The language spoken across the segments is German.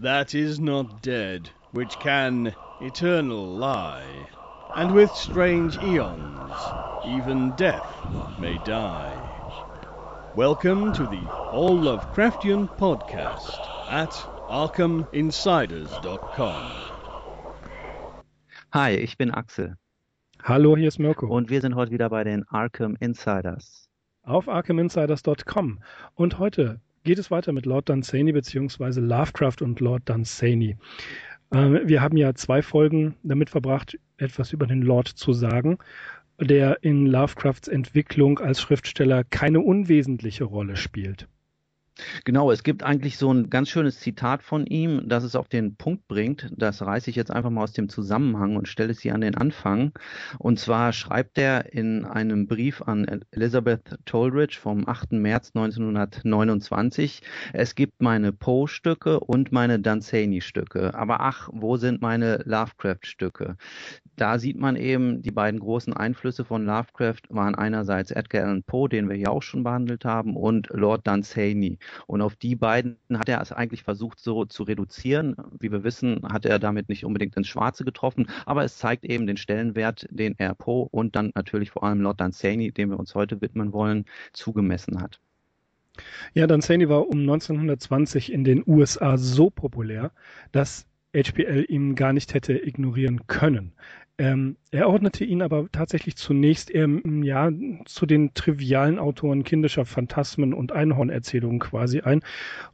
that is not dead, which can eternal lie, and with strange eons even death may die. Welcome to the All Lovecraftian podcast at ArkhamInsiders.com. Hi, ich bin Axel. Hallo, hier ist Mirko. Und wir sind heute wieder bei den Arkham Insiders. Auf ArkhamInsiders.com. Und heute geht es weiter mit Lord Dunsany bzw. Lovecraft und Lord Dunsany. Ähm, wir haben ja zwei Folgen damit verbracht, etwas über den Lord zu sagen, der in Lovecrafts Entwicklung als Schriftsteller keine unwesentliche Rolle spielt. Genau, es gibt eigentlich so ein ganz schönes Zitat von ihm, das es auf den Punkt bringt. Das reiße ich jetzt einfach mal aus dem Zusammenhang und stelle es hier an den Anfang. Und zwar schreibt er in einem Brief an Elizabeth Toldridge vom 8. März 1929, es gibt meine Poe-Stücke und meine Dunsany-Stücke. Aber ach, wo sind meine Lovecraft-Stücke? Da sieht man eben, die beiden großen Einflüsse von Lovecraft waren einerseits Edgar Allan Poe, den wir hier auch schon behandelt haben, und Lord Dunsany. Und auf die beiden hat er es eigentlich versucht so zu reduzieren. Wie wir wissen, hat er damit nicht unbedingt ins Schwarze getroffen, aber es zeigt eben den Stellenwert, den er Poe und dann natürlich vor allem Lord Dunsany, dem wir uns heute widmen wollen, zugemessen hat. Ja, Dunsany war um 1920 in den USA so populär, dass HPL ihn gar nicht hätte ignorieren können. Ähm, er ordnete ihn aber tatsächlich zunächst eher ja, zu den trivialen Autoren kindischer Phantasmen und Einhornerzählungen quasi ein.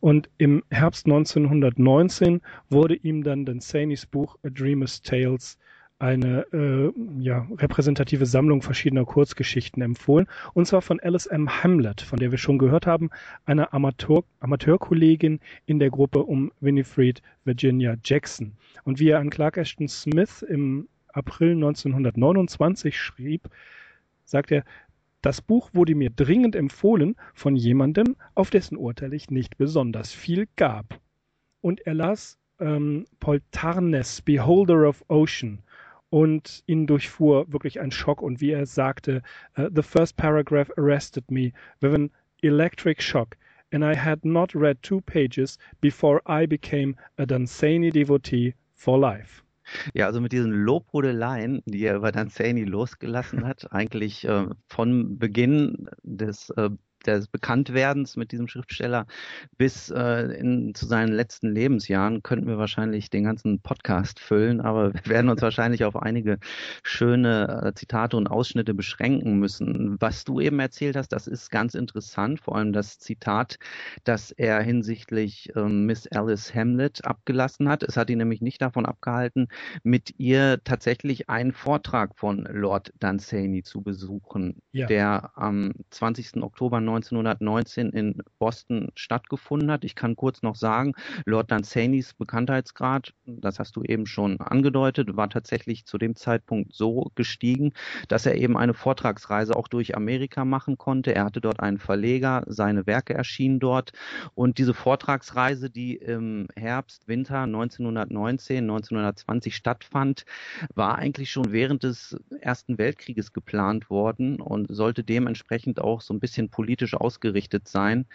Und im Herbst 1919 wurde ihm dann Dansanys Buch A Dreamer's Tales eine äh, ja, repräsentative Sammlung verschiedener Kurzgeschichten empfohlen. Und zwar von Alice M. Hamlet, von der wir schon gehört haben, einer Amateur Amateurkollegin in der Gruppe um Winifred Virginia Jackson. Und wie er an Clark Ashton Smith im April 1929 schrieb, sagt er, das Buch wurde mir dringend empfohlen von jemandem, auf dessen Urteil ich nicht besonders viel gab. Und er las ähm, Paul Tarnes, Beholder of Ocean, und ihn durchfuhr wirklich ein Schock. Und wie er sagte, uh, the first paragraph arrested me with an electric shock, and I had not read two pages before I became a Dunsany devotee for life. Ja, also mit diesen Lobhudeleien, die er über Danzani losgelassen hat, eigentlich äh, von Beginn des äh, des Bekanntwerdens mit diesem Schriftsteller bis äh, in, zu seinen letzten Lebensjahren könnten wir wahrscheinlich den ganzen Podcast füllen, aber wir werden uns wahrscheinlich auf einige schöne äh, Zitate und Ausschnitte beschränken müssen. Was du eben erzählt hast, das ist ganz interessant, vor allem das Zitat, das er hinsichtlich äh, Miss Alice Hamlet abgelassen hat. Es hat ihn nämlich nicht davon abgehalten, mit ihr tatsächlich einen Vortrag von Lord Dunsany zu besuchen, ja. der am 20. Oktober 1919 in Boston stattgefunden hat. Ich kann kurz noch sagen, Lord Dansanys Bekanntheitsgrad, das hast du eben schon angedeutet, war tatsächlich zu dem Zeitpunkt so gestiegen, dass er eben eine Vortragsreise auch durch Amerika machen konnte. Er hatte dort einen Verleger, seine Werke erschienen dort und diese Vortragsreise, die im Herbst, Winter 1919, 1920 stattfand, war eigentlich schon während des Ersten Weltkrieges geplant worden und sollte dementsprechend auch so ein bisschen politisch politisch ausgerichtet sein.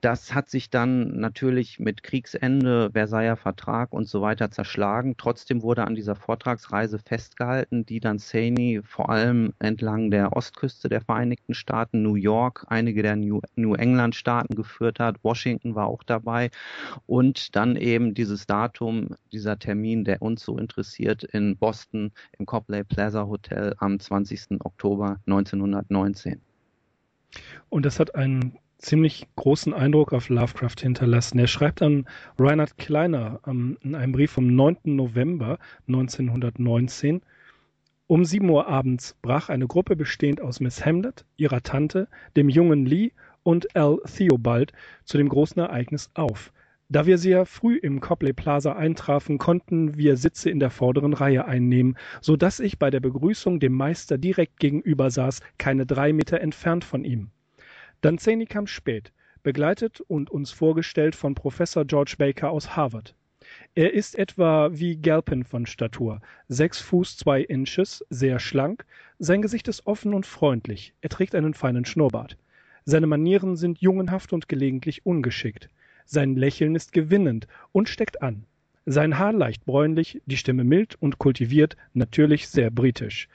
Das hat sich dann natürlich mit Kriegsende, Versailler Vertrag und so weiter zerschlagen. Trotzdem wurde an dieser Vortragsreise festgehalten, die dann Saney vor allem entlang der Ostküste der Vereinigten Staaten, New York, einige der New, New England Staaten geführt hat. Washington war auch dabei. Und dann eben dieses Datum, dieser Termin, der uns so interessiert, in Boston im Copley Plaza Hotel am 20. Oktober 1919. Und das hat einen ziemlich großen Eindruck auf Lovecraft hinterlassen. Er schreibt an Reinhard Kleiner ähm, in einem Brief vom 9. November 1919, um 7 Uhr abends brach eine Gruppe bestehend aus Miss Hamlet, ihrer Tante, dem jungen Lee und Al Theobald zu dem großen Ereignis auf. Da wir sehr früh im Copley Plaza eintrafen, konnten wir Sitze in der vorderen Reihe einnehmen, so dass ich bei der Begrüßung dem Meister direkt gegenüber saß, keine drei Meter entfernt von ihm. Danzani kam spät, begleitet und uns vorgestellt von Professor George Baker aus Harvard. Er ist etwa wie Galpin von Statur, sechs Fuß zwei Inches, sehr schlank, sein Gesicht ist offen und freundlich, er trägt einen feinen Schnurrbart. Seine Manieren sind jungenhaft und gelegentlich ungeschickt. Sein Lächeln ist gewinnend und steckt an. Sein Haar leicht bräunlich, die Stimme mild und kultiviert, natürlich sehr britisch.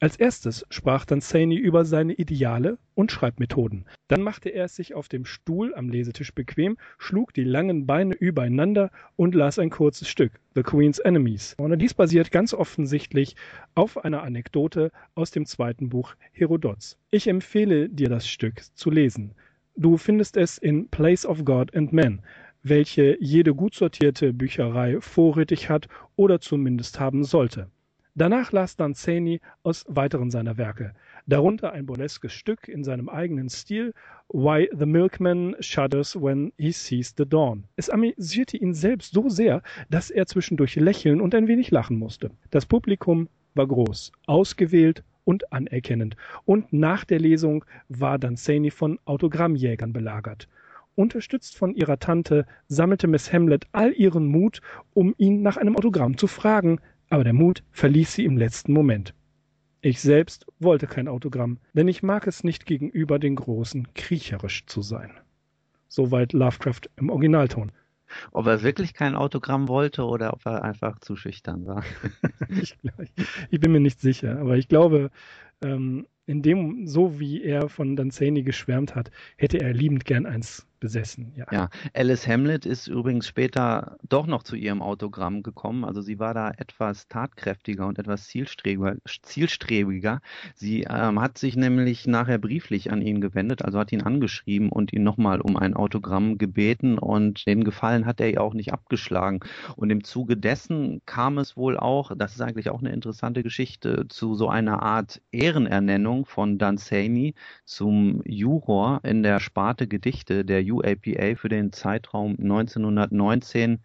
Als erstes sprach Dunsany über seine Ideale und Schreibmethoden. Dann machte er es sich auf dem Stuhl am Lesetisch bequem, schlug die langen Beine übereinander und las ein kurzes Stück, The Queen's Enemies. Und dies basiert ganz offensichtlich auf einer Anekdote aus dem zweiten Buch Herodots. Ich empfehle dir das Stück zu lesen. Du findest es in Place of God and Man, welche jede gut sortierte Bücherei vorrätig hat oder zumindest haben sollte. Danach las Danzani aus weiteren seiner Werke, darunter ein burleskes Stück in seinem eigenen Stil, Why the Milkman Shudders When He Sees the Dawn. Es amüsierte ihn selbst so sehr, dass er zwischendurch lächeln und ein wenig lachen musste. Das Publikum war groß, ausgewählt und anerkennend, und nach der Lesung war Danzani von Autogrammjägern belagert. Unterstützt von ihrer Tante sammelte Miss Hamlet all ihren Mut, um ihn nach einem Autogramm zu fragen, aber der Mut verließ sie im letzten Moment. Ich selbst wollte kein Autogramm, denn ich mag es nicht gegenüber den Großen kriecherisch zu sein. Soweit Lovecraft im Originalton. Ob er wirklich kein Autogramm wollte oder ob er einfach zu schüchtern war. ich, ich, bin mir nicht sicher, aber ich glaube, ähm, in dem, so wie er von Danzani geschwärmt hat, hätte er liebend gern eins besessen. Ja. ja, Alice Hamlet ist übrigens später doch noch zu ihrem Autogramm gekommen. Also sie war da etwas tatkräftiger und etwas zielstrebiger. zielstrebiger. Sie ähm, hat sich nämlich nachher brieflich an ihn gewendet, also hat ihn angeschrieben und ihn nochmal um ein Autogramm gebeten und den Gefallen hat er ihr auch nicht abgeschlagen. Und im Zuge dessen kam es wohl auch, das ist eigentlich auch eine interessante Geschichte, zu so einer Art Ehrenernennung von Danzani zum Juror in der Sparte Gedichte der UAPA für den Zeitraum 1919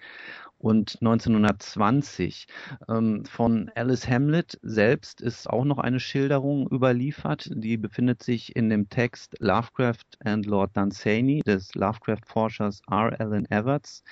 und 1920. Ähm, von Alice Hamlet selbst ist auch noch eine Schilderung überliefert. Die befindet sich in dem Text Lovecraft and Lord Dunsany des Lovecraft-Forschers R. Allen Everts,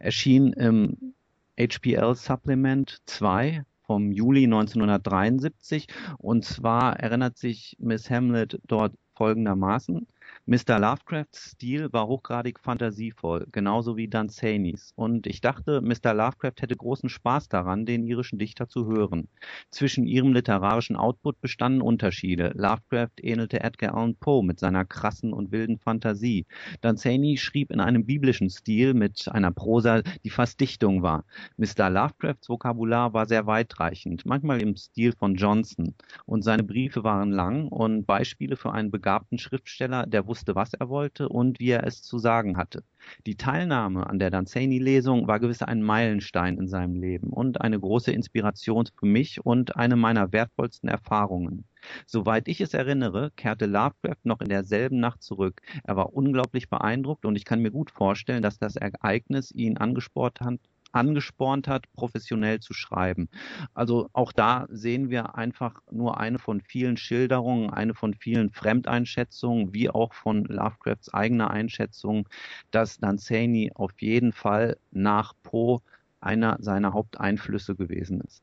erschien im HPL Supplement 2 vom Juli 1973. Und zwar erinnert sich Miss Hamlet dort folgendermaßen. Mr. Lovecrafts Stil war hochgradig fantasievoll, genauso wie Danzanis, und ich dachte, Mr. Lovecraft hätte großen Spaß daran, den irischen Dichter zu hören. Zwischen ihrem literarischen Output bestanden Unterschiede. Lovecraft ähnelte Edgar Allan Poe mit seiner krassen und wilden Fantasie. Danzani schrieb in einem biblischen Stil mit einer Prosa, die fast Dichtung war. Mr. Lovecrafts Vokabular war sehr weitreichend, manchmal im Stil von Johnson, und seine Briefe waren lang und Beispiele für einen begabten Schriftsteller, der wusste, wusste, was er wollte und wie er es zu sagen hatte. Die Teilnahme an der Danzani-Lesung war gewiss ein Meilenstein in seinem Leben und eine große Inspiration für mich und eine meiner wertvollsten Erfahrungen. Soweit ich es erinnere, kehrte Lovecraft noch in derselben Nacht zurück. Er war unglaublich beeindruckt und ich kann mir gut vorstellen, dass das Ereignis ihn angespornt hat, angespornt hat, professionell zu schreiben. Also auch da sehen wir einfach nur eine von vielen Schilderungen, eine von vielen Fremdeinschätzungen, wie auch von Lovecrafts eigener Einschätzung, dass Danzani auf jeden Fall nach Poe einer seiner Haupteinflüsse gewesen ist.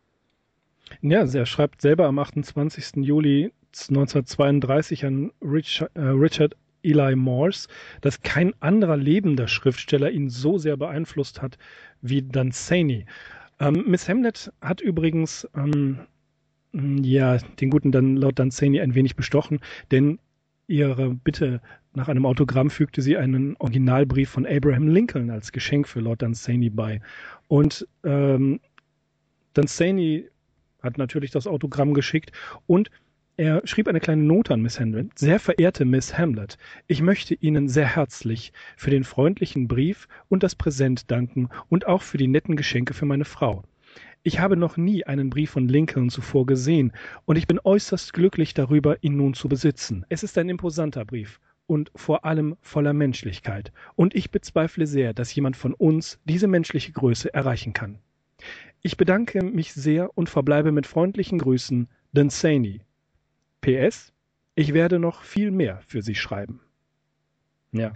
Ja, also er schreibt selber am 28. Juli 1932 an Richard, äh, Richard Eli Morse, dass kein anderer lebender Schriftsteller ihn so sehr beeinflusst hat wie Dunsany. Ähm, Miss Hamlet hat übrigens ähm, ja den guten dann Lord Dunsany ein wenig bestochen, denn ihre Bitte nach einem Autogramm fügte sie einen Originalbrief von Abraham Lincoln als Geschenk für Lord Dunsany bei. Und ähm, Dunsany hat natürlich das Autogramm geschickt und er schrieb eine kleine Note an Miss Hamlet. Sehr verehrte Miss Hamlet, ich möchte Ihnen sehr herzlich für den freundlichen Brief und das Präsent danken und auch für die netten Geschenke für meine Frau. Ich habe noch nie einen Brief von Lincoln zuvor gesehen und ich bin äußerst glücklich darüber, ihn nun zu besitzen. Es ist ein imposanter Brief und vor allem voller Menschlichkeit. Und ich bezweifle sehr, dass jemand von uns diese menschliche Größe erreichen kann. Ich bedanke mich sehr und verbleibe mit freundlichen Grüßen, Dunsany, PS, ich werde noch viel mehr für Sie schreiben. Ja.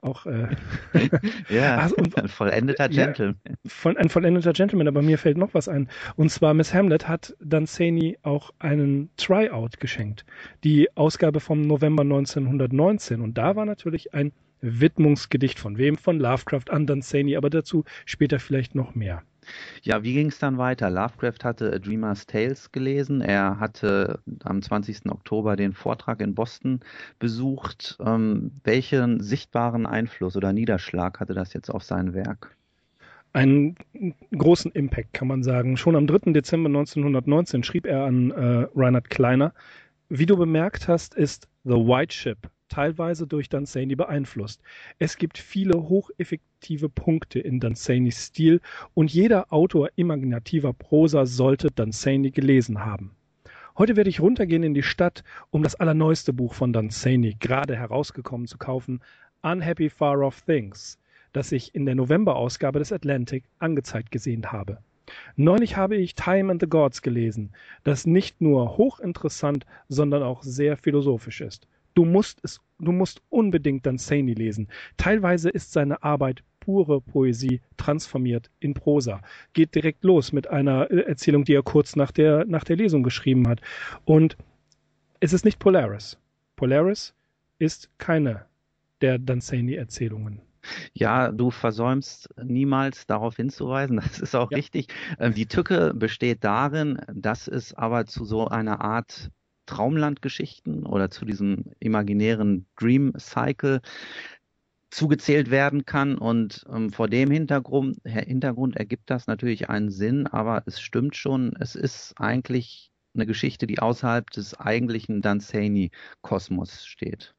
Auch äh, ja, also, und, ein vollendeter Gentleman. Ja, von, ein vollendeter Gentleman, aber mir fällt noch was ein. Und zwar Miss Hamlet hat Danzani auch einen Tryout geschenkt. Die Ausgabe vom November 1919. Und da war natürlich ein Widmungsgedicht von wem? Von Lovecraft an Dunsany, aber dazu später vielleicht noch mehr. Ja, wie ging es dann weiter? Lovecraft hatte A Dreamer's Tales gelesen. Er hatte am 20. Oktober den Vortrag in Boston besucht. Ähm, welchen sichtbaren Einfluss oder Niederschlag hatte das jetzt auf sein Werk? einen großen Impact, kann man sagen. Schon am 3. Dezember 1919 schrieb er an äh, Reinhard Kleiner, wie du bemerkt hast, ist The White Ship teilweise durch Dunsany beeinflusst. Es gibt viele hocheffektive Punkte in Dunsanys Stil und jeder Autor imaginativer Prosa sollte Dunsany gelesen haben. Heute werde ich runtergehen in die Stadt, um das allerneueste Buch von Dunsany, gerade herausgekommen, zu kaufen, Unhappy Far Off Things, das ich in der Novemberausgabe des Atlantic angezeigt gesehen habe. Neulich habe ich Time and the Gods gelesen, das nicht nur hochinteressant, sondern auch sehr philosophisch ist. Du musst es, du musst unbedingt Dunsany lesen. Teilweise ist seine Arbeit pure Poesie transformiert in Prosa. Geht direkt los mit einer äh, Erzählung, die er kurz nach der, nach der Lesung geschrieben hat. Und es ist nicht Polaris. Polaris ist keine der Dunsany-Erzählungen. Ja, du versäumst niemals darauf hinzuweisen, das ist auch ja. richtig. Ähm, die Tücke besteht darin, dass es aber zu so einer Art Traumlandgeschichten oder zu diesem imaginären Dream Cycle zugezählt werden kann. Und ähm, vor dem Hintergrund, Hintergrund ergibt das natürlich einen Sinn, aber es stimmt schon, es ist eigentlich eine Geschichte, die außerhalb des eigentlichen Dunsany-Kosmos steht.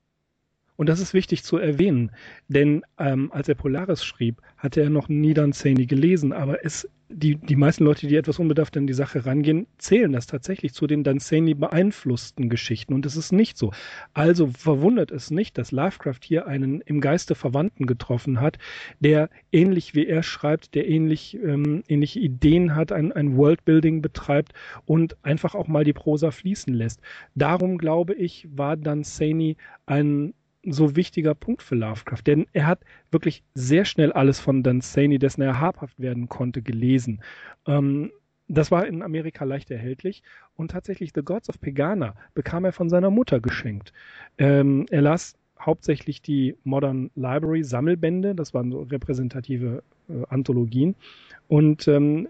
Und das ist wichtig zu erwähnen, denn ähm, als er Polaris schrieb, hatte er noch nie Dunsany gelesen, aber es die, die meisten Leute, die etwas unbedarft an die Sache rangehen, zählen das tatsächlich zu den Dunsany beeinflussten Geschichten und es ist nicht so. Also verwundert es nicht, dass Lovecraft hier einen im Geiste Verwandten getroffen hat, der ähnlich wie er schreibt, der ähnlich ähm, ähnliche Ideen hat, ein, ein Worldbuilding betreibt und einfach auch mal die Prosa fließen lässt. Darum glaube ich, war Dunsany ein so wichtiger Punkt für Lovecraft, denn er hat wirklich sehr schnell alles von Dunsany, dessen er habhaft werden konnte, gelesen. Ähm, das war in Amerika leicht erhältlich und tatsächlich The Gods of Pegana bekam er von seiner Mutter geschenkt. Ähm, er las hauptsächlich die Modern Library Sammelbände, das waren so repräsentative äh, Anthologien und ähm,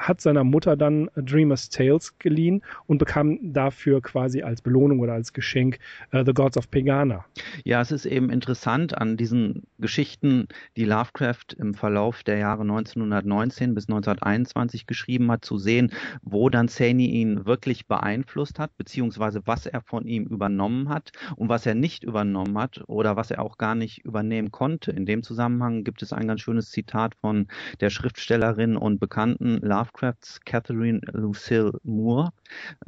hat seiner Mutter dann Dreamer's Tales geliehen und bekam dafür quasi als Belohnung oder als Geschenk uh, The Gods of Pegana. Ja, es ist eben interessant an diesen Geschichten, die Lovecraft im Verlauf der Jahre 1919 bis 1921 geschrieben hat, zu sehen, wo dann Saney ihn wirklich beeinflusst hat, beziehungsweise was er von ihm übernommen hat und was er nicht übernommen hat oder was er auch gar nicht übernehmen konnte. In dem Zusammenhang gibt es ein ganz schönes Zitat von der Schriftstellerin und bekannten Lovecraft Lovecrafts Catherine Lucille Moore.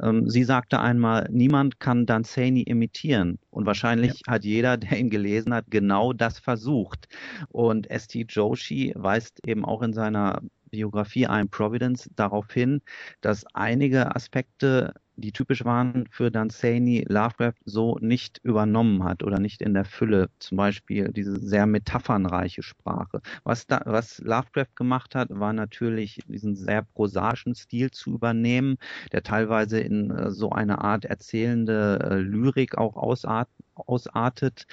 Ähm, sie sagte einmal, niemand kann Dunsany imitieren. Und wahrscheinlich ja. hat jeder, der ihn gelesen hat, genau das versucht. Und S.T. Joshi weist eben auch in seiner Biografie I'm Providence darauf hin, dass einige Aspekte die typisch waren für Dunsany, Lovecraft so nicht übernommen hat oder nicht in der Fülle. Zum Beispiel diese sehr metaphernreiche Sprache. Was, da, was Lovecraft gemacht hat, war natürlich diesen sehr prosaischen Stil zu übernehmen, der teilweise in äh, so eine Art erzählende äh, Lyrik auch ausart, ausartet.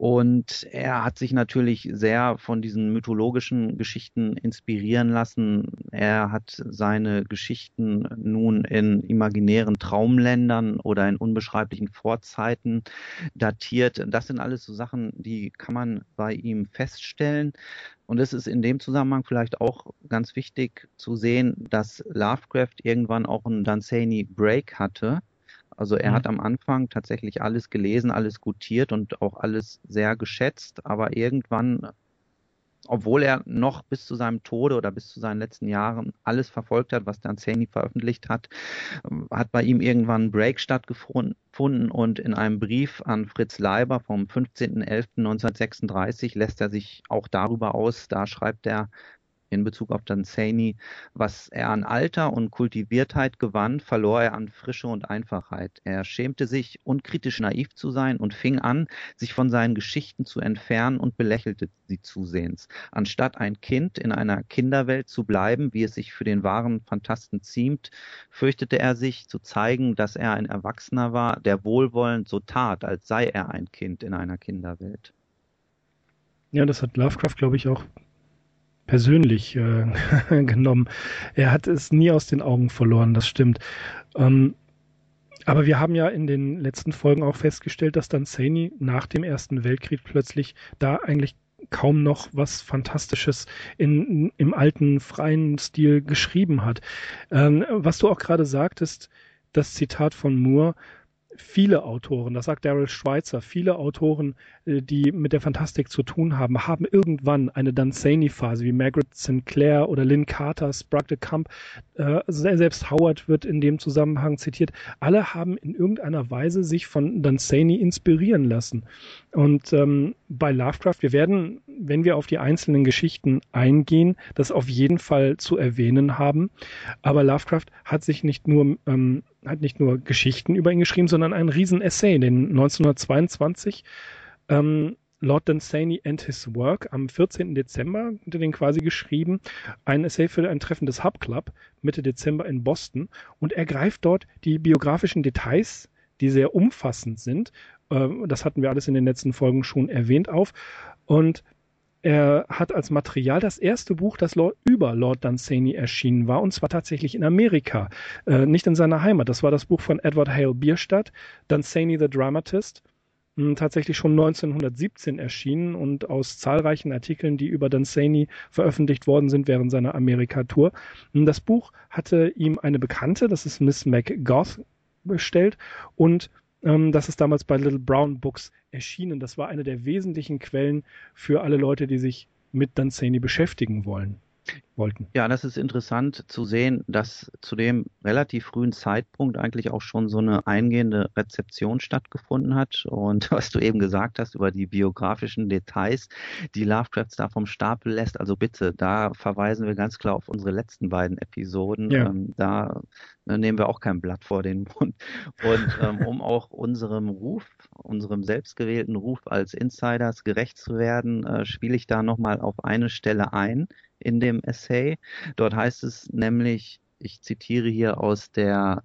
Und er hat sich natürlich sehr von diesen mythologischen Geschichten inspirieren lassen. Er hat seine Geschichten nun in imaginären Traumländern oder in unbeschreiblichen Vorzeiten datiert. Das sind alles so Sachen, die kann man bei ihm feststellen. Und es ist in dem Zusammenhang vielleicht auch ganz wichtig zu sehen, dass Lovecraft irgendwann auch einen Dunsany Break hatte also er mhm. hat am Anfang tatsächlich alles gelesen, alles gutiert und auch alles sehr geschätzt, aber irgendwann, obwohl er noch bis zu seinem Tode oder bis zu seinen letzten Jahren alles verfolgt hat, was Danzani veröffentlicht hat, hat bei ihm irgendwann ein Break stattgefunden und in einem Brief an Fritz Leiber vom 15.11.1936 lässt er sich auch darüber aus. Da schreibt er, in Bezug auf Dunsany. Was er an Alter und Kultiviertheit gewann, verlor er an Frische und Einfachheit. Er schämte sich, unkritisch naiv zu sein und fing an, sich von seinen Geschichten zu entfernen und belächelte sie zusehends. Anstatt ein Kind in einer Kinderwelt zu bleiben, wie es sich für den wahren Fantasten ziemt, fürchtete er sich zu zeigen, dass er ein Erwachsener war, der wohlwollend so tat, als sei er ein Kind in einer Kinderwelt. Ja, das hat Lovecraft, glaube ich, auch persönlich äh, genommen. Er hat es nie aus den Augen verloren, das stimmt. Ähm, aber wir haben ja in den letzten Folgen auch festgestellt, dass dann Saney nach dem Ersten Weltkrieg plötzlich da eigentlich kaum noch was Fantastisches in, im alten freien Stil geschrieben hat. Ähm, was du auch gerade sagtest, das Zitat von Moore, viele Autoren, das sagt Daryl Schweitzer, viele Autoren, äh, die mit der Fantastik zu tun haben, haben irgendwann eine Dunsany-Phase, wie Margaret Sinclair oder Lynn Carter, Sprague de Camp, äh, selbst Howard wird in dem Zusammenhang zitiert. Alle haben in irgendeiner Weise sich von Dunsany inspirieren lassen. Und ähm, bei Lovecraft, wir werden, wenn wir auf die einzelnen Geschichten eingehen, das auf jeden Fall zu erwähnen haben. Aber Lovecraft hat sich nicht nur ähm, hat nicht nur Geschichten über ihn geschrieben, sondern einen riesen Essay, den 1922 ähm, Lord Dunsany and His Work am 14. Dezember unter den quasi geschrieben, ein Essay für ein Treffen des Hub Club Mitte Dezember in Boston und er greift dort die biografischen Details, die sehr umfassend sind, äh, das hatten wir alles in den letzten Folgen schon erwähnt auf und er hat als Material das erste Buch, das Lord, über Lord Dunsany erschienen war, und zwar tatsächlich in Amerika, äh, nicht in seiner Heimat. Das war das Buch von Edward Hale Bierstadt, Dunsany the Dramatist, mh, hm, tatsächlich schon 1917 erschienen und aus zahlreichen Artikeln, die über Dunsany veröffentlicht worden sind während seiner Amerika-Tour. Hm, das Buch hatte ihm eine Bekannte, das ist Miss McGoth, bestellt und ähm, das ist damals bei Little Brown Books erschienen. Das war eine der wesentlichen Quellen für alle Leute, die sich mit Dunsany beschäftigen wollen wollten. Ja, das ist interessant zu sehen, dass zu dem relativ frühen Zeitpunkt eigentlich auch schon so eine eingehende Rezeption stattgefunden hat. Und was du eben gesagt hast über die biografischen Details, die Lovecrafts da vom Stapel lässt, also bitte, da verweisen wir ganz klar auf unsere letzten beiden Episoden. Ja. Ähm, da ne, nehmen wir auch kein Blatt vor den Mund. Und ähm, um auch unserem Ruf, unserem selbstgewählten Ruf als Insiders gerecht zu werden, äh, spiele ich da nochmal auf eine Stelle ein in dem Essay. Dort heißt es nämlich, ich zitiere hier aus der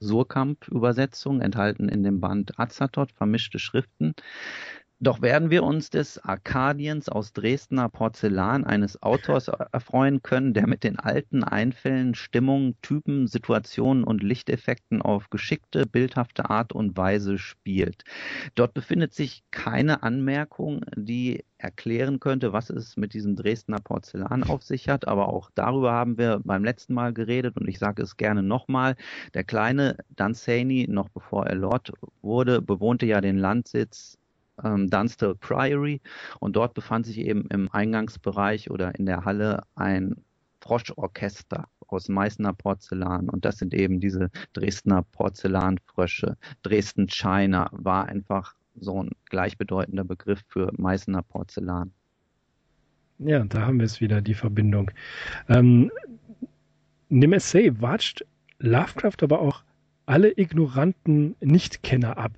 Surkamp-Übersetzung, enthalten in dem Band Azathoth, vermischte Schriften. Doch werden wir uns des Arkadiens aus Dresdner Porzellan eines Autors erfreuen können, der mit den alten Einfällen, Stimmungen, Typen, Situationen und Lichteffekten auf geschickte, bildhafte Art und Weise spielt. Dort befindet sich keine Anmerkung, die erklären könnte, was es mit diesem Dresdner Porzellan auf sich hat. Aber auch darüber haben wir beim letzten Mal geredet und ich sage es gerne nochmal. Der kleine Dunsany, noch bevor er Lord wurde, bewohnte ja den Landsitz ähm, Dunstall Priory und dort befand sich eben im Eingangsbereich oder in der Halle ein Froschorchester aus Meißner Porzellan und das sind eben diese Dresdner Porzellanfrösche. Dresden China war einfach so ein gleichbedeutender Begriff für Meißner Porzellan. Ja, da haben wir es wieder, die Verbindung. Ähm, in dem Essay watscht Lovecraft aber auch alle ignoranten Nichtkenner ab.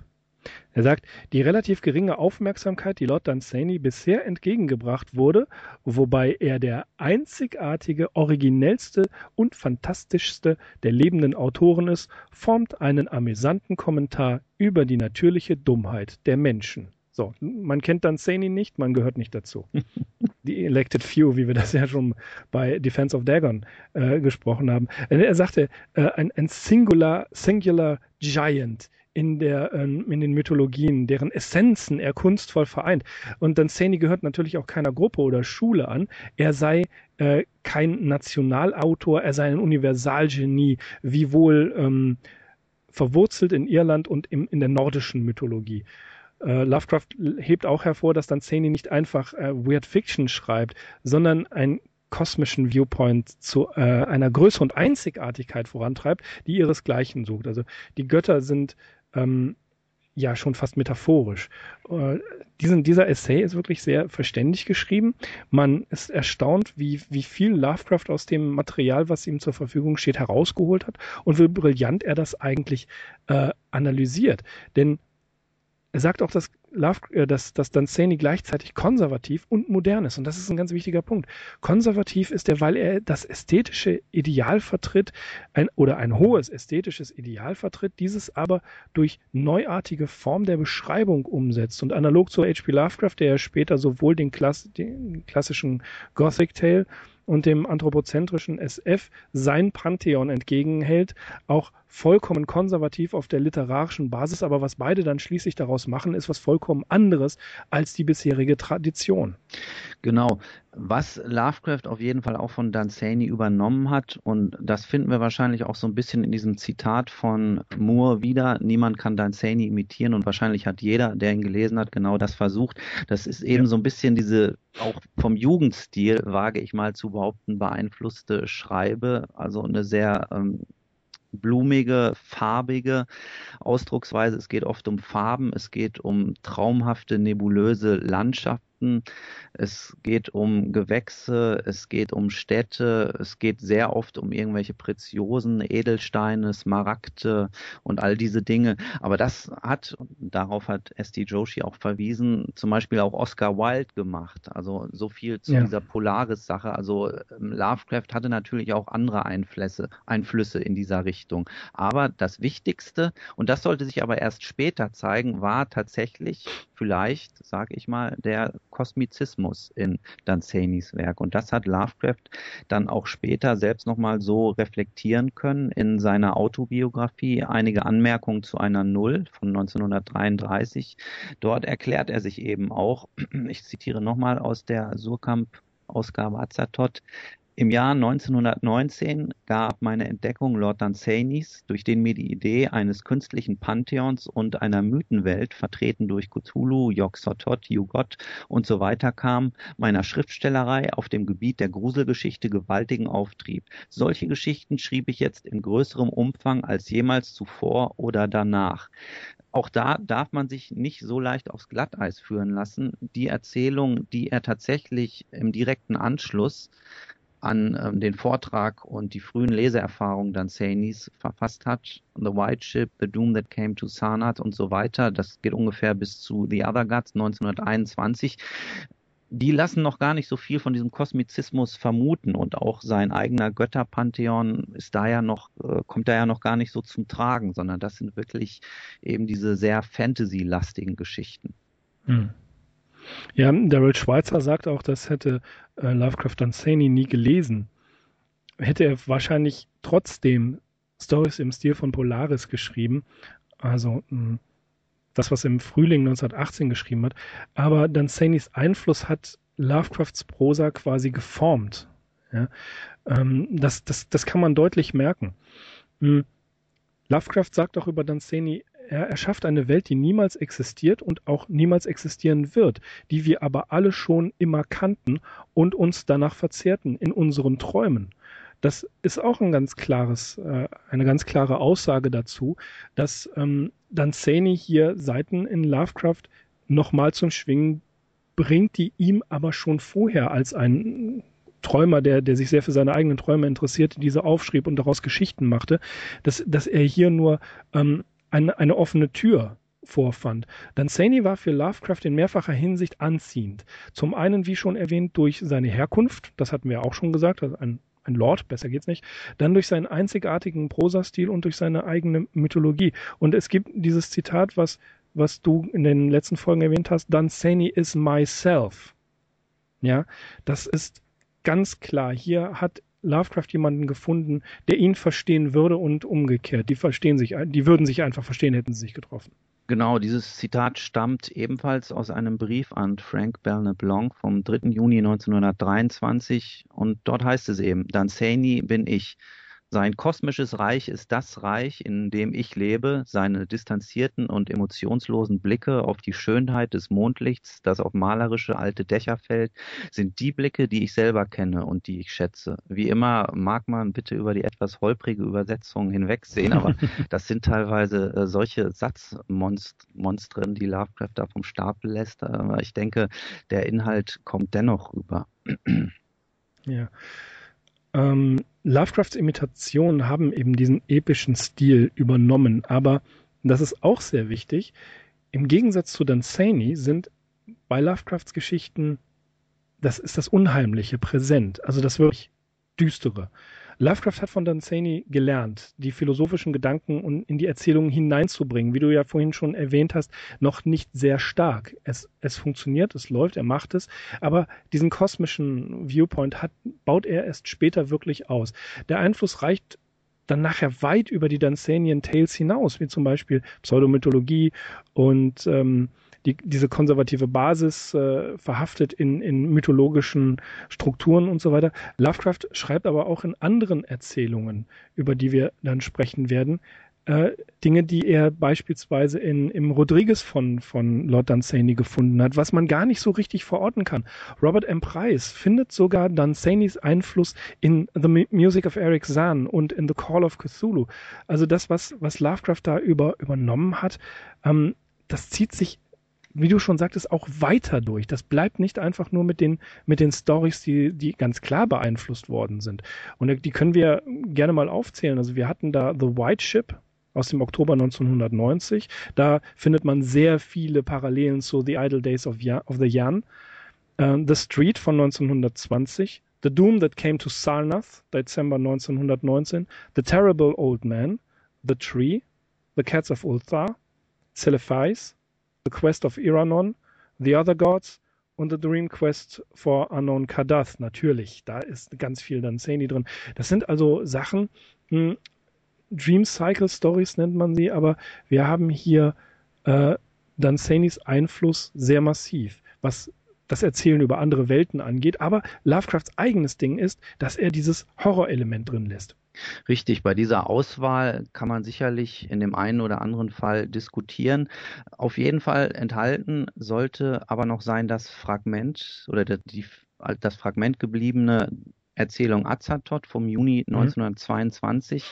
Er sagt, die relativ geringe Aufmerksamkeit, die Lord Dunsany bisher entgegengebracht wurde, wobei er der einzigartige, originellste und fantastischste der lebenden Autoren ist, formt einen amüsanten Kommentar über die natürliche Dummheit der Menschen. So, man kennt Dunsany nicht, man gehört nicht dazu. Die Elected Few, wie wir das ja schon bei Defense of Dagon äh, gesprochen haben. Er sagte, äh, ein, ein Singular, Singular Giant in, der, ähm, in den Mythologien, deren Essenzen er kunstvoll vereint. Und Dunsany gehört natürlich auch keiner Gruppe oder Schule an. Er sei äh, kein Nationalautor, er sei ein Universalgenie, wiewohl ähm, verwurzelt in Irland und im, in der nordischen Mythologie. Uh, Lovecraft hebt auch hervor, dass Dunsany nicht einfach uh, Weird Fiction schreibt, sondern ein kosmischen Viewpoint zu äh, einer Größe und Einzigartigkeit vorantreibt, die ihresgleichen sucht. Also die Götter sind ähm, ja schon fast metaphorisch. Äh, diesen, dieser Essay ist wirklich sehr verständlich geschrieben. Man ist erstaunt, wie, wie viel Lovecraft aus dem Material, was ihm zur Verfügung steht, herausgeholt hat und wie brillant er das eigentlich äh, analysiert. Denn er sagt auch das Love, äh, dass, dass Danzani gleichzeitig konservativ und modern ist. Und das ist ein ganz wichtiger Punkt. Konservativ ist er, weil er das ästhetische Ideal vertritt, ein, oder ein hohes ästhetisches Ideal vertritt, dieses aber durch neuartige Form der Beschreibung umsetzt. Und analog zu H.P. Lovecraft, der ja später sowohl den, Klass, den klassischen Gothic Tale und dem anthropozentrischen SF sein Pantheon entgegenhält, auch vollkommen konservativ auf der literarischen Basis, aber was beide dann schließlich daraus machen, ist was vollkommen anderes als die bisherige Tradition. Genau. Was Lovecraft auf jeden Fall auch von Danzani übernommen hat, und das finden wir wahrscheinlich auch so ein bisschen in diesem Zitat von Moore wieder, niemand kann Danzani imitieren und wahrscheinlich hat jeder, der ihn gelesen hat, genau das versucht. Das ist eben ja. so ein bisschen diese auch vom Jugendstil, wage ich mal zu behaupten, beeinflusste Schreibe, also eine sehr ähm, blumige, farbige Ausdrucksweise. Es geht oft um Farben, es geht um traumhafte, nebulöse Landschaften Landschaften, es geht um Gewächse, es geht um Städte, es geht sehr oft um irgendwelche Preziosen, Edelsteine, Smaragde und all diese Dinge. Aber das hat, darauf hat S.D. Joshi auch verwiesen, zum Beispiel auch Oscar Wilde gemacht. Also so viel zu ja. dieser Polaris-Sache. Also ähm, Lovecraft hatte natürlich auch andere Einflüsse, Einflüsse in dieser Richtung. Aber das Wichtigste, und das sollte sich aber erst später zeigen, war tatsächlich vielleicht, sage ich mal, der Kosmizismus in Danzanis Werk. Und das hat Lovecraft dann auch später selbst nochmal so reflektieren können in seiner Autobiografie. Einige Anmerkungen zu einer Null von 1933. Dort erklärt er sich eben auch, ich zitiere nochmal aus der Surkamp Ausgabe Azatot, im Jahr 1919 gab meine Entdeckung Lord Danzanis, durch den mir die Idee eines künstlichen Pantheons und einer Mythenwelt, vertreten durch Cthulhu, Yog-Sothoth, Yugot und so weiter kam, meiner Schriftstellerei auf dem Gebiet der Gruselgeschichte gewaltigen Auftrieb. Solche Geschichten schrieb ich jetzt in größerem Umfang als jemals zuvor oder danach auch da darf man sich nicht so leicht aufs Glatteis führen lassen. Die Erzählung, die er tatsächlich im direkten Anschluss an ähm, den Vortrag und die frühen Leseerfahrungen dann Saini's verfasst hat. The White Ship, The Doom That Came to Sarnath und so weiter. Das geht ungefähr bis zu The Other Gods 1921. Die lassen noch gar nicht so viel von diesem Kosmizismus vermuten und auch sein eigener Götterpantheon ist da ja noch, äh, kommt da ja noch gar nicht so zum Tragen, sondern das sind wirklich eben diese sehr Fantasy-lastigen Geschichten. Hm. Ja, Daryl Schweitzer sagt auch, das hätte äh, Lovecraft Dunsany nie gelesen. Hätte er wahrscheinlich trotzdem Stories im Stil von Polaris geschrieben. Also mh, hm, das, was er im Frühling 1918 geschrieben hat. Aber Dunsanys Einfluss hat Lovecrafts Prosa quasi geformt. Ja? Ähm, das, das, das kann man deutlich merken. Mhm. Lovecraft sagt auch über Dunsany, er erschafft eine Welt, die niemals existiert und auch niemals existieren wird, die wir aber alle schon immer kannten und uns danach verzehrten in unseren Träumen. Das ist auch ein ganz klares, äh, eine ganz klare Aussage dazu, dass ähm, Danzani hier Seiten in Lovecraft nochmal zum Schwingen bringt, die ihm aber schon vorher als ein Träumer, der, der sich sehr für seine eigenen Träume interessierte, diese aufschrieb und daraus Geschichten machte, dass, dass er hier nur ähm, eine, eine offene Tür vorfand. Dunsany war für Lovecraft in mehrfacher Hinsicht anziehend. Zum einen, wie schon erwähnt, durch seine Herkunft, das hatten wir auch schon gesagt, also ein, ein Lord, besser geht's nicht, dann durch seinen einzigartigen Prosastil und durch seine eigene Mythologie. Und es gibt dieses Zitat, was, was du in den letzten Folgen erwähnt hast, Dunsany is myself. Ja, das ist ganz klar. Hier hat Lovecraft jemanden gefunden, der ihn verstehen würde und umgekehrt. Die verstehen sich, die würden sich einfach verstehen, hätten sie sich getroffen. Genau, dieses Zitat stammt ebenfalls aus einem Brief an Frank Belknap Blanc vom 3. Juni 1923 und dort heißt es eben, Danzani bin ich, sein kosmisches Reich ist das Reich, in dem ich lebe. Seine distanzierten und emotionslosen Blicke auf die Schönheit des Mondlichts, das auf malerische alte Dächer fällt, sind die Blicke, die ich selber kenne und die ich schätze. Wie immer mag man bitte über die etwas holprige Übersetzung hinwegsehen, aber das sind teilweise äh, solche Satzmonstren, die Lovecraft da vom Stapel lässt. Aber ich denke, der Inhalt kommt dennoch rüber. ja. Ähm, Lovecrafts Imitationen haben eben diesen epischen Stil übernommen, aber das ist auch sehr wichtig. im Gegensatz zu Dunsany sind bei Lovecrafts Geschichten, das ist das Unheimliche präsent, also das wirklich Düstere. Lovecraft hat von Dunsany gelernt, die philosophischen Gedanken in die Erzählungen hineinzubringen, wie du ja vorhin schon erwähnt hast, noch nicht sehr stark. Es, es funktioniert, es läuft, er macht es, aber diesen kosmischen Viewpoint hat, baut er erst später wirklich aus. Der Einfluss reicht dann nachher weit über die Dunsanian Tales hinaus, wie zum Beispiel Pseudomythologie und ähm, die, diese konservative Basis äh, verhaftet in, in mythologischen Strukturen und so weiter. Lovecraft schreibt aber auch in anderen Erzählungen, über die wir dann sprechen werden, äh, Dinge, die er beispielsweise in, im Rodriguez von, von Lord Dunsany gefunden hat, was man gar nicht so richtig verorten kann. Robert M. Price findet sogar Dunsanys Einfluss in The Music of Eric Zahn und in The Call of Cthulhu. Also das, was, was Lovecraft da über, übernommen hat, ähm, das zieht sich wie du schon sagtest, auch weiter durch. Das bleibt nicht einfach nur mit den, mit den Stories, die, die ganz klar beeinflusst worden sind. Und die können wir gerne mal aufzählen. Also wir hatten da The White Ship aus dem Oktober 1990. Da findet man sehr viele Parallelen zu The Idle Days of, Jan, of the Jan. Uh, the Street von 1920. The Doom That Came to Sarnath, Dezember 1919. The Terrible Old Man. The Tree. The Cats of Ulthar. Celephais. The Quest of Iranon, The Other Gods und The Dream Quest for Unknown Kadath. Natürlich, da ist ganz viel dann Sani drin. Das sind also Sachen, hm, Dream Cycle Stories nennt man sie, aber wir haben hier äh, dann Sanis Einfluss sehr massiv, was das Erzählen über andere Welten angeht. Aber Lovecrafts eigenes Ding ist, dass er dieses Horrorelement drin lässt. Richtig, bei dieser Auswahl kann man sicherlich in dem einen oder anderen Fall diskutieren. Auf jeden Fall enthalten sollte aber noch sein das Fragment oder die, das Fragment gebliebene Erzählung Azathoth vom Juni mhm. 1922.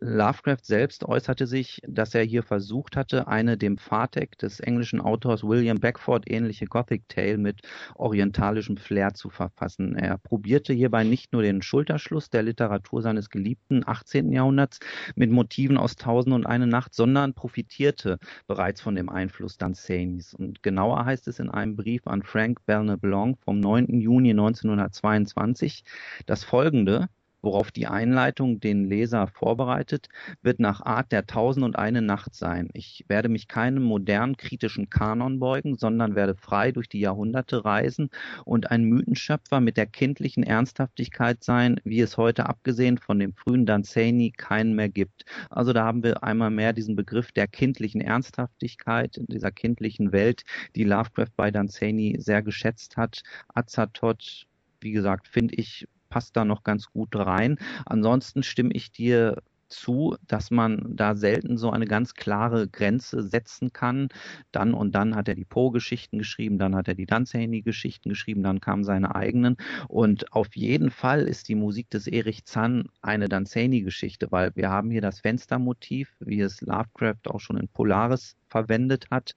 Lovecraft selbst äußerte sich, dass er hier versucht hatte, eine dem Vatek des englischen Autors William Beckford ähnliche Gothic Tale mit orientalischem Flair zu verfassen. Er probierte hierbei nicht nur den Schulterschluss der Literatur seines geliebten 18. Jahrhunderts mit Motiven aus Tausend und eine Nacht, sondern profitierte bereits von dem Einfluss Danzanis. Und genauer heißt es in einem Brief an Frank Belknap Long vom 9. Juni 1922, das Folgende, worauf die Einleitung den Leser vorbereitet, wird nach Art der Tausend und eine Nacht sein. Ich werde mich keinem modernen kritischen Kanon beugen, sondern werde frei durch die Jahrhunderte reisen und ein Mythenschöpfer mit der kindlichen Ernsthaftigkeit sein, wie es heute abgesehen von dem frühen Danzani keinen mehr gibt. Also da haben wir einmal mehr diesen Begriff der kindlichen Ernsthaftigkeit in dieser kindlichen Welt, die Lovecraft bei Danzani sehr geschätzt hat. Azathoth, wie gesagt, finde ich passt da noch ganz gut rein. Ansonsten stimme ich dir zu, dass man da selten so eine ganz klare Grenze setzen kann. Dann und dann hat er die Poe-Geschichten geschrieben, dann hat er die Dunsany-Geschichten geschrieben, dann kamen seine eigenen. Und auf jeden Fall ist die Musik des Erich Zann eine Dunsany-Geschichte, weil wir haben hier das Fenstermotiv, wie es Lovecraft auch schon in Polaris verwendet hat.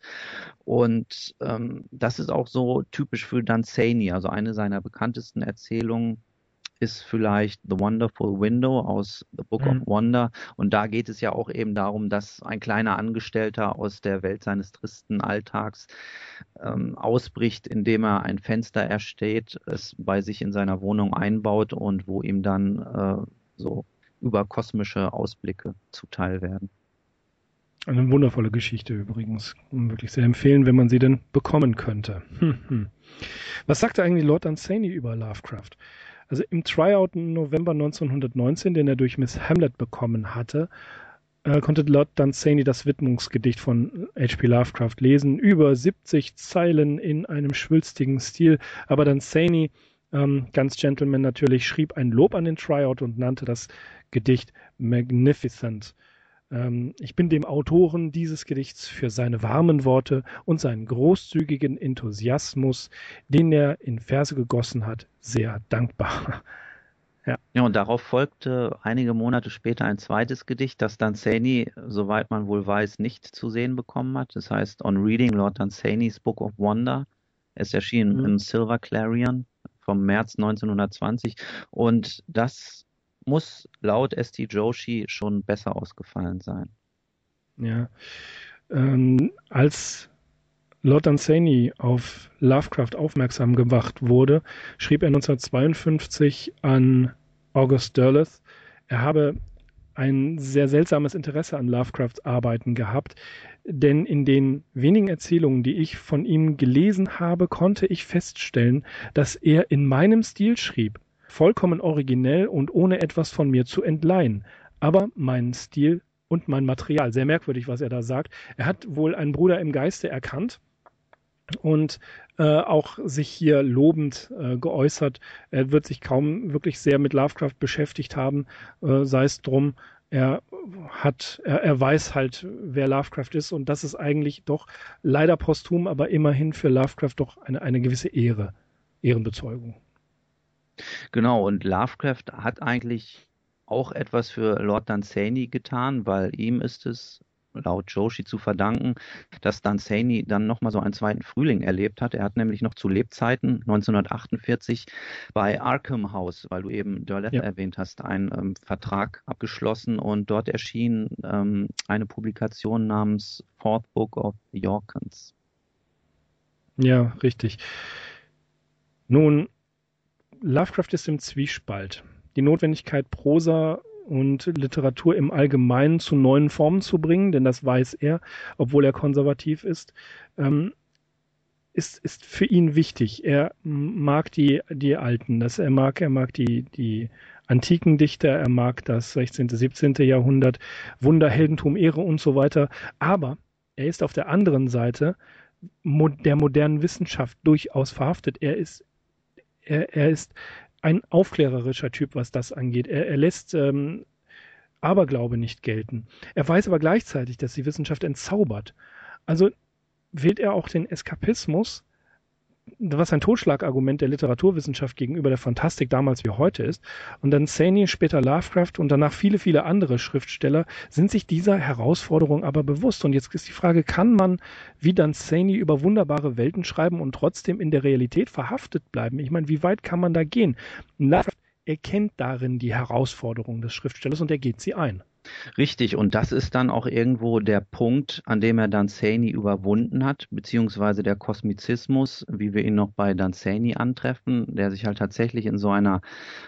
Und ähm, das ist auch so typisch für Dunsany, also eine seiner bekanntesten Erzählungen ist vielleicht The Wonderful Window aus The Book mhm. of Wonder. Und da geht es ja auch eben darum, dass ein kleiner Angestellter aus der Welt seines tristen Alltags ähm, ausbricht, indem er ein Fenster ersteht, es bei sich in seiner Wohnung einbaut und wo ihm dann äh, so überkosmische Ausblicke zuteil werden. Eine wundervolle Geschichte übrigens. Wirklich sehr empfehlen, wenn man sie denn bekommen könnte. Hm, hm. Was sagte eigentlich Lord Dunsany über Lovecraft? Also im Tryout im November 1919, den er durch Miss Hamlet bekommen hatte, äh, konnte Lord Dunsany das Widmungsgedicht von H.P. Lovecraft lesen. Über 70 Zeilen in einem schwülstigen Stil. Aber Dunsany, ähm, ganz Gentleman natürlich, schrieb ein Lob an den Tryout und nannte das Gedicht Magnificent. Ähm, ich bin dem Autoren dieses Gedichts für seine warmen Worte und seinen großzügigen Enthusiasmus, den er in Verse gegossen hat, sehr dankbar. Ja. ja, und darauf folgte einige Monate später ein zweites Gedicht, das Dunsany, soweit man wohl weiß, nicht zu sehen bekommen hat. Das heißt On Reading Lord Dunsanys Book of Wonder. Es erschien mhm. im Silver Clarion vom März 1920 und das muss laut ST Joshi schon besser ausgefallen sein. Ja. Ähm, als Lord Dunsany auf Lovecraft aufmerksam gemacht wurde, schrieb er 1952 an August Derleth, er habe ein sehr seltsames Interesse an Lovecrafts Arbeiten gehabt, denn in den wenigen Erzählungen, die ich von ihm gelesen habe, konnte ich feststellen, dass er in meinem Stil schrieb, vollkommen originell und ohne etwas von mir zu entleihen, aber meinen Stil und mein Material. Sehr merkwürdig, was er da sagt. Er hat wohl einen Bruder im Geiste erkannt und äh, auch sich hier lobend äh, geäußert. Er wird sich kaum wirklich sehr mit Lovecraft beschäftigt haben, äh, sei es drum. Er hat, er, er weiß halt, wer Lovecraft ist und das ist eigentlich doch leider posthum, aber immerhin für Lovecraft doch eine, eine gewisse Ehre, Ehrenbezeugung. Genau, und Lovecraft hat eigentlich auch etwas für Lord Dunsany getan, weil ihm ist es laut Joshi zu verdanken, dass Dunsany dann nochmal so einen zweiten Frühling erlebt hat. Er hat nämlich noch zu Lebzeiten 1948 bei Arkham House, weil du eben Derleth ja. erwähnt hast, einen ähm, Vertrag abgeschlossen und dort erschien ähm, eine Publikation namens Fourth Book of Yorkans. Ja, richtig. Nun, Lovecraft ist im Zwiespalt. Die Notwendigkeit, Prosa und Literatur im Allgemeinen zu neuen Formen zu bringen, denn das weiß er, obwohl er konservativ ist, ähm, ist, ist für ihn wichtig. Er mag die, die Alten, das er mag, er mag die, die antiken Dichter, er mag das 16., 17. Jahrhundert, Wunder, Heldentum, Ehre und so weiter. Aber er ist auf der anderen Seite der modernen Wissenschaft durchaus verhaftet. Er ist, er, er ist ein aufklärerischer Typ, was das angeht. Er, er lässt ähm, Aberglaube nicht gelten. Er weiß aber gleichzeitig, dass die Wissenschaft entzaubert. Also wählt er auch den Eskapismus was ein Totschlagargument der Literaturwissenschaft gegenüber der Fantastik damals wie heute ist. Und dann Saney, später Lovecraft und danach viele, viele andere Schriftsteller sind sich dieser Herausforderung aber bewusst. Und jetzt ist die Frage, kann man wie dann Saney über wunderbare Welten schreiben und trotzdem in der Realität verhaftet bleiben? Ich meine, wie weit kann man da gehen? Lovecraft erkennt darin die Herausforderung des Schriftstellers und er geht sie ein. Richtig, und das ist dann auch irgendwo der Punkt, an dem er Danzani überwunden hat, beziehungsweise der Kosmizismus, wie wir ihn noch bei Danzani antreffen, der sich halt tatsächlich in so einer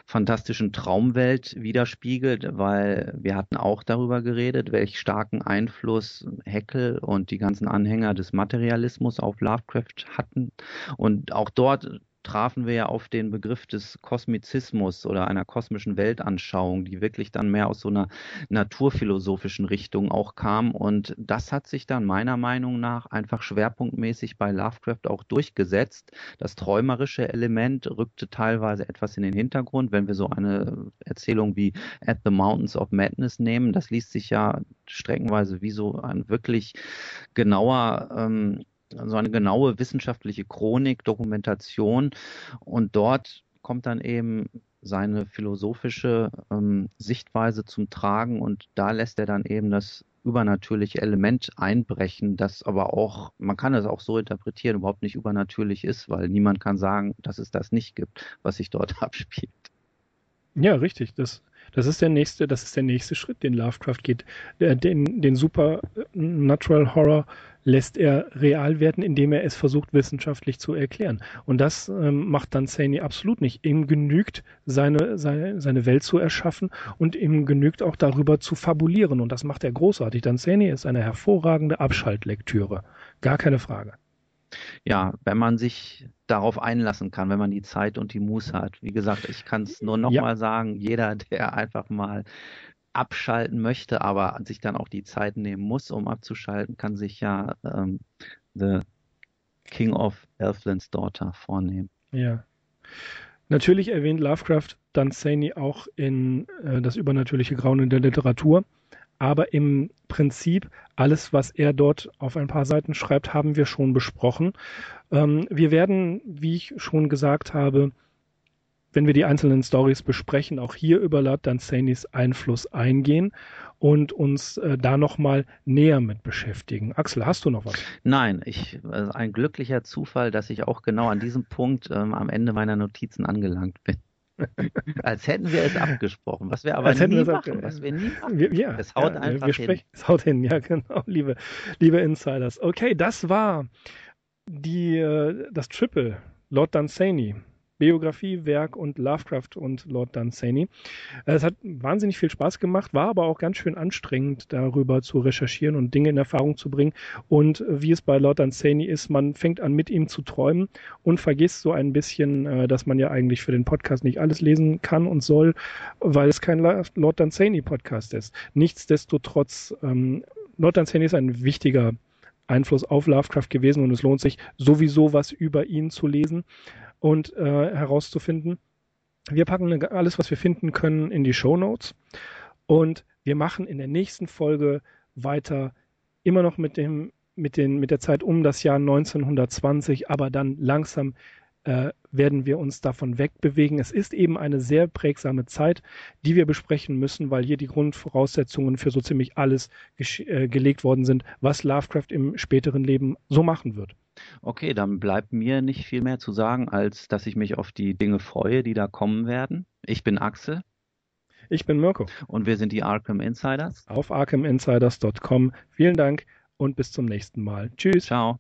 fantastischen Traumwelt widerspiegelt, weil wir hatten auch darüber geredet, welch starken Einfluss Heckel und die ganzen Anhänger des Materialismus auf Lovecraft hatten. Und auch dort trafen wir ja auf den Begriff des Kosmizismus oder einer kosmischen Weltanschauung, die wirklich dann mehr aus so einer naturphilosophischen Richtung auch kam. Und das hat sich dann meiner Meinung nach einfach schwerpunktmäßig bei Lovecraft auch durchgesetzt. Das träumerische Element rückte teilweise etwas in den Hintergrund, wenn wir so eine Erzählung wie At the Mountains of Madness nehmen. Das liest sich ja streckenweise wie so ein wirklich genauer ähm, so eine genaue wissenschaftliche Chronik, Dokumentation und dort kommt dann eben seine philosophische ähm, Sichtweise zum Tragen und da lässt er dann eben das übernatürliche Element einbrechen, das aber auch, man kann es auch so interpretieren, überhaupt nicht übernatürlich ist, weil niemand kann sagen, dass es das nicht gibt, was sich dort abspielt. Ja, richtig. Das, das ist der nächste, das ist der nächste Schritt, den Lovecraft geht. Der, den, den Supernatural Horror lässt er real werden, indem er es versucht, wissenschaftlich zu erklären. Und das ähm, macht dann Saney absolut nicht. Ihm genügt, seine, seine, seine Welt zu erschaffen und ihm genügt auch darüber zu fabulieren. Und das macht er großartig. Dann Saney ist eine hervorragende Abschaltlektüre. Gar keine Frage. Ja, wenn man sich darauf einlassen kann, wenn man die Zeit und die Muße hat. Wie gesagt, ich kann es nur nochmal ja. sagen, jeder, der einfach mal abschalten möchte, aber sich dann auch die Zeit nehmen muss, um abzuschalten, kann sich ja ähm, The King of Elfland's Daughter vornehmen. Ja. Natürlich erwähnt Lovecraft Dunsany auch in äh, das übernatürliche Grauen in der Literatur, aber im Prinzip alles, was er dort auf ein paar Seiten schreibt, haben wir schon besprochen. Ähm, wir werden, wie ich schon gesagt habe, wenn wir die einzelnen Stories besprechen, auch hier über Danzanis Einfluss eingehen und uns äh, da nochmal näher mit beschäftigen. Axel, hast du noch was? Nein, ich, also ein glücklicher Zufall, dass ich auch genau an diesem Punkt ähm, am Ende meiner Notizen angelangt bin. Als hätten wir es abgesprochen, was wir aber Als nie machen, was wir nie machen. Wir, ja, es haut ja, einfach wir hin. Sprechen, es haut hin, ja genau, liebe, liebe Insiders. Okay, das war die, äh, das Triple, Lord Dunsany, Biografie, Werk und Lovecraft und Lord Dunsany. Äh, es hat wahnsinnig viel Spaß gemacht, war aber auch ganz schön anstrengend, darüber zu recherchieren und Dinge in Erfahrung zu bringen. Und wie es bei Lord Dunsany ist, man fängt an, mit ihm zu träumen und vergisst so ein bisschen, äh, dass man ja eigentlich für den Podcast nicht alles lesen kann und soll, weil es kein Lord Dunsany Podcast ist. Nichtsdestotrotz, ähm, Lord Dunsany ist ein wichtiger Einfluss auf Lovecraft gewesen und es lohnt sich sowieso was über ihn zu lesen und äh, herauszufinden. Wir packen alles, was wir finden können, in die Show Notes und wir machen in der nächsten Folge weiter immer noch mit dem mit den mit der Zeit um das Jahr 1920, aber dann langsam äh, werden wir uns davon wegbewegen. Es ist eben eine sehr prägsame Zeit, die wir besprechen müssen, weil hier die Grundvoraussetzungen für so ziemlich alles äh, gelegt worden sind, was Lovecraft im späteren Leben so machen wird. Okay, dann bleibt mir nicht viel mehr zu sagen, als dass ich mich auf die Dinge freue, die da kommen werden. Ich bin Axel. Ich bin Mirko. Und wir sind die Arkham Insiders. Auf arkhaminsiders.com. Vielen Dank und bis zum nächsten Mal. Tschüss. Ciao.